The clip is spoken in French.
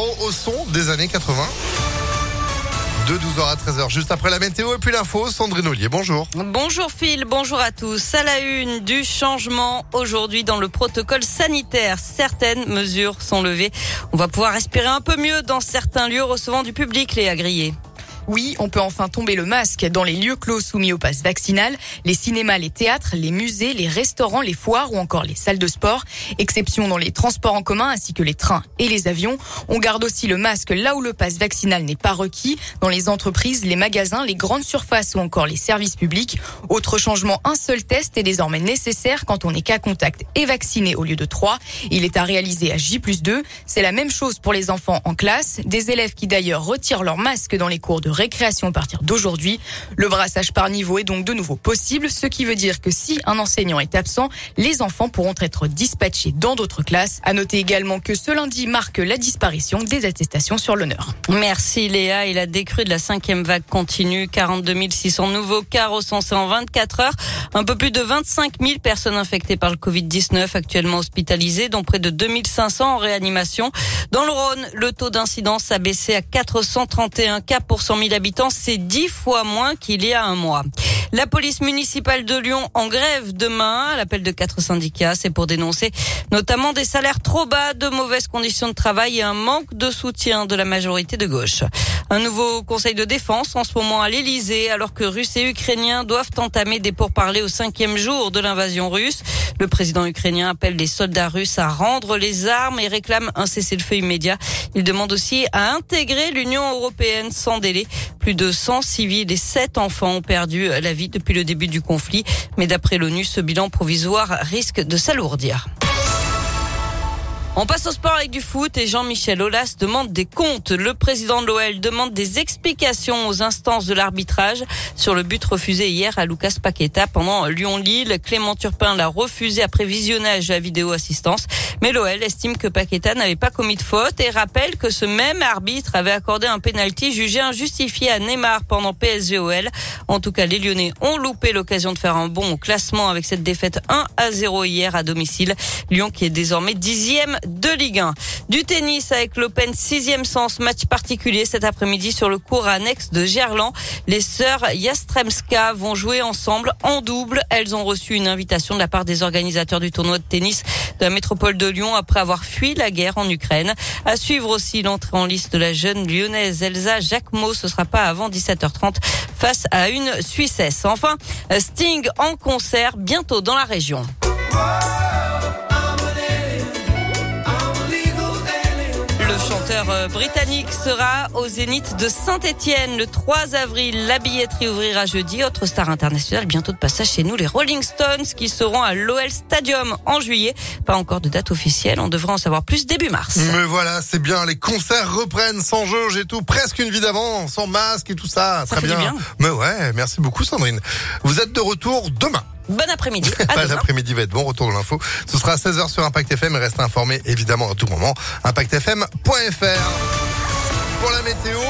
Au son des années 80. De 12h à 13h, juste après la météo et puis l'info, Sandrine Ollier, bonjour. Bonjour Phil, bonjour à tous. À la une du changement aujourd'hui dans le protocole sanitaire, certaines mesures sont levées. On va pouvoir respirer un peu mieux dans certains lieux recevant du public, les agriers. Oui, on peut enfin tomber le masque dans les lieux clos soumis au pass vaccinal, les cinémas, les théâtres, les musées, les restaurants, les foires ou encore les salles de sport. Exception dans les transports en commun ainsi que les trains et les avions. On garde aussi le masque là où le pass vaccinal n'est pas requis, dans les entreprises, les magasins, les grandes surfaces ou encore les services publics. Autre changement, un seul test est désormais nécessaire quand on est cas contact et vacciné au lieu de trois. Il est à réaliser à J 2. C'est la même chose pour les enfants en classe, des élèves qui d'ailleurs retirent leur masque dans les cours de récréation à partir d'aujourd'hui. Le brassage par niveau est donc de nouveau possible, ce qui veut dire que si un enseignant est absent, les enfants pourront être dispatchés dans d'autres classes. À noter également que ce lundi marque la disparition des attestations sur l'honneur. Merci Léa. Et la décrue de la cinquième vague continue. 42 600 nouveaux cas recensés en 24 heures. Un peu plus de 25 000 personnes infectées par le Covid-19 actuellement hospitalisées, dont près de 2500 en réanimation. Dans le Rhône, le taux d'incidence a baissé à 431 cas pour 100 000 habitants. C'est 10 fois moins qu'il y a un mois. La police municipale de Lyon en grève demain l'appel de quatre syndicats. C'est pour dénoncer notamment des salaires trop bas, de mauvaises conditions de travail et un manque de soutien de la majorité de gauche. Un nouveau conseil de défense en ce moment à l'Elysée alors que Russes et Ukrainiens doivent entamer des pourparlers au cinquième jour de l'invasion russe. Le président ukrainien appelle les soldats russes à rendre les armes et réclame un cessez-le-feu immédiat. Il demande aussi à intégrer l'Union européenne sans délai. Plus de 100 civils et 7 enfants ont perdu la vie depuis le début du conflit. Mais d'après l'ONU, ce bilan provisoire risque de s'alourdir. On passe au sport avec du foot et Jean-Michel Aulas demande des comptes. Le président de l'OL demande des explications aux instances de l'arbitrage sur le but refusé hier à Lucas Paqueta pendant Lyon-Lille. Clément Turpin l'a refusé après visionnage à vidéo assistance. Mais l'OL estime que Paqueta n'avait pas commis de faute et rappelle que ce même arbitre avait accordé un pénalty jugé injustifié à Neymar pendant PSGOL. En tout cas, les Lyonnais ont loupé l'occasion de faire un bon classement avec cette défaite 1 à 0 hier à domicile. Lyon qui est désormais dixième de Ligue 1. Du tennis avec l'Open 6e sens, match particulier cet après-midi sur le cours annexe de Gerland. Les sœurs Yastremska vont jouer ensemble en double. Elles ont reçu une invitation de la part des organisateurs du tournoi de tennis de la métropole de Lyon après avoir fui la guerre en Ukraine. À suivre aussi l'entrée en liste de la jeune lyonnaise Elsa Jacquemot. Ce sera pas avant 17h30 face à une Suissesse. Enfin, Sting en concert bientôt dans la région. Chanteur euh, britannique sera au Zénith de Saint-Étienne le 3 avril. La billetterie ouvrira jeudi. Autre star internationale bientôt de passage chez nous, les Rolling Stones qui seront à l'OL Stadium en juillet. Pas encore de date officielle. On devrait en savoir plus début mars. Mais voilà, c'est bien. Les concerts reprennent sans jauge et tout. Presque une vie d'avant, sans masque et tout ça. ça Très bien. bien. Mais ouais, merci beaucoup Sandrine. Vous êtes de retour demain. Bon après-midi. Bon après-midi va être bon. Retour de l'info. Ce sera à 16h sur Impact FM et restez informés évidemment à tout moment. ImpactFM.fr. Pour la météo.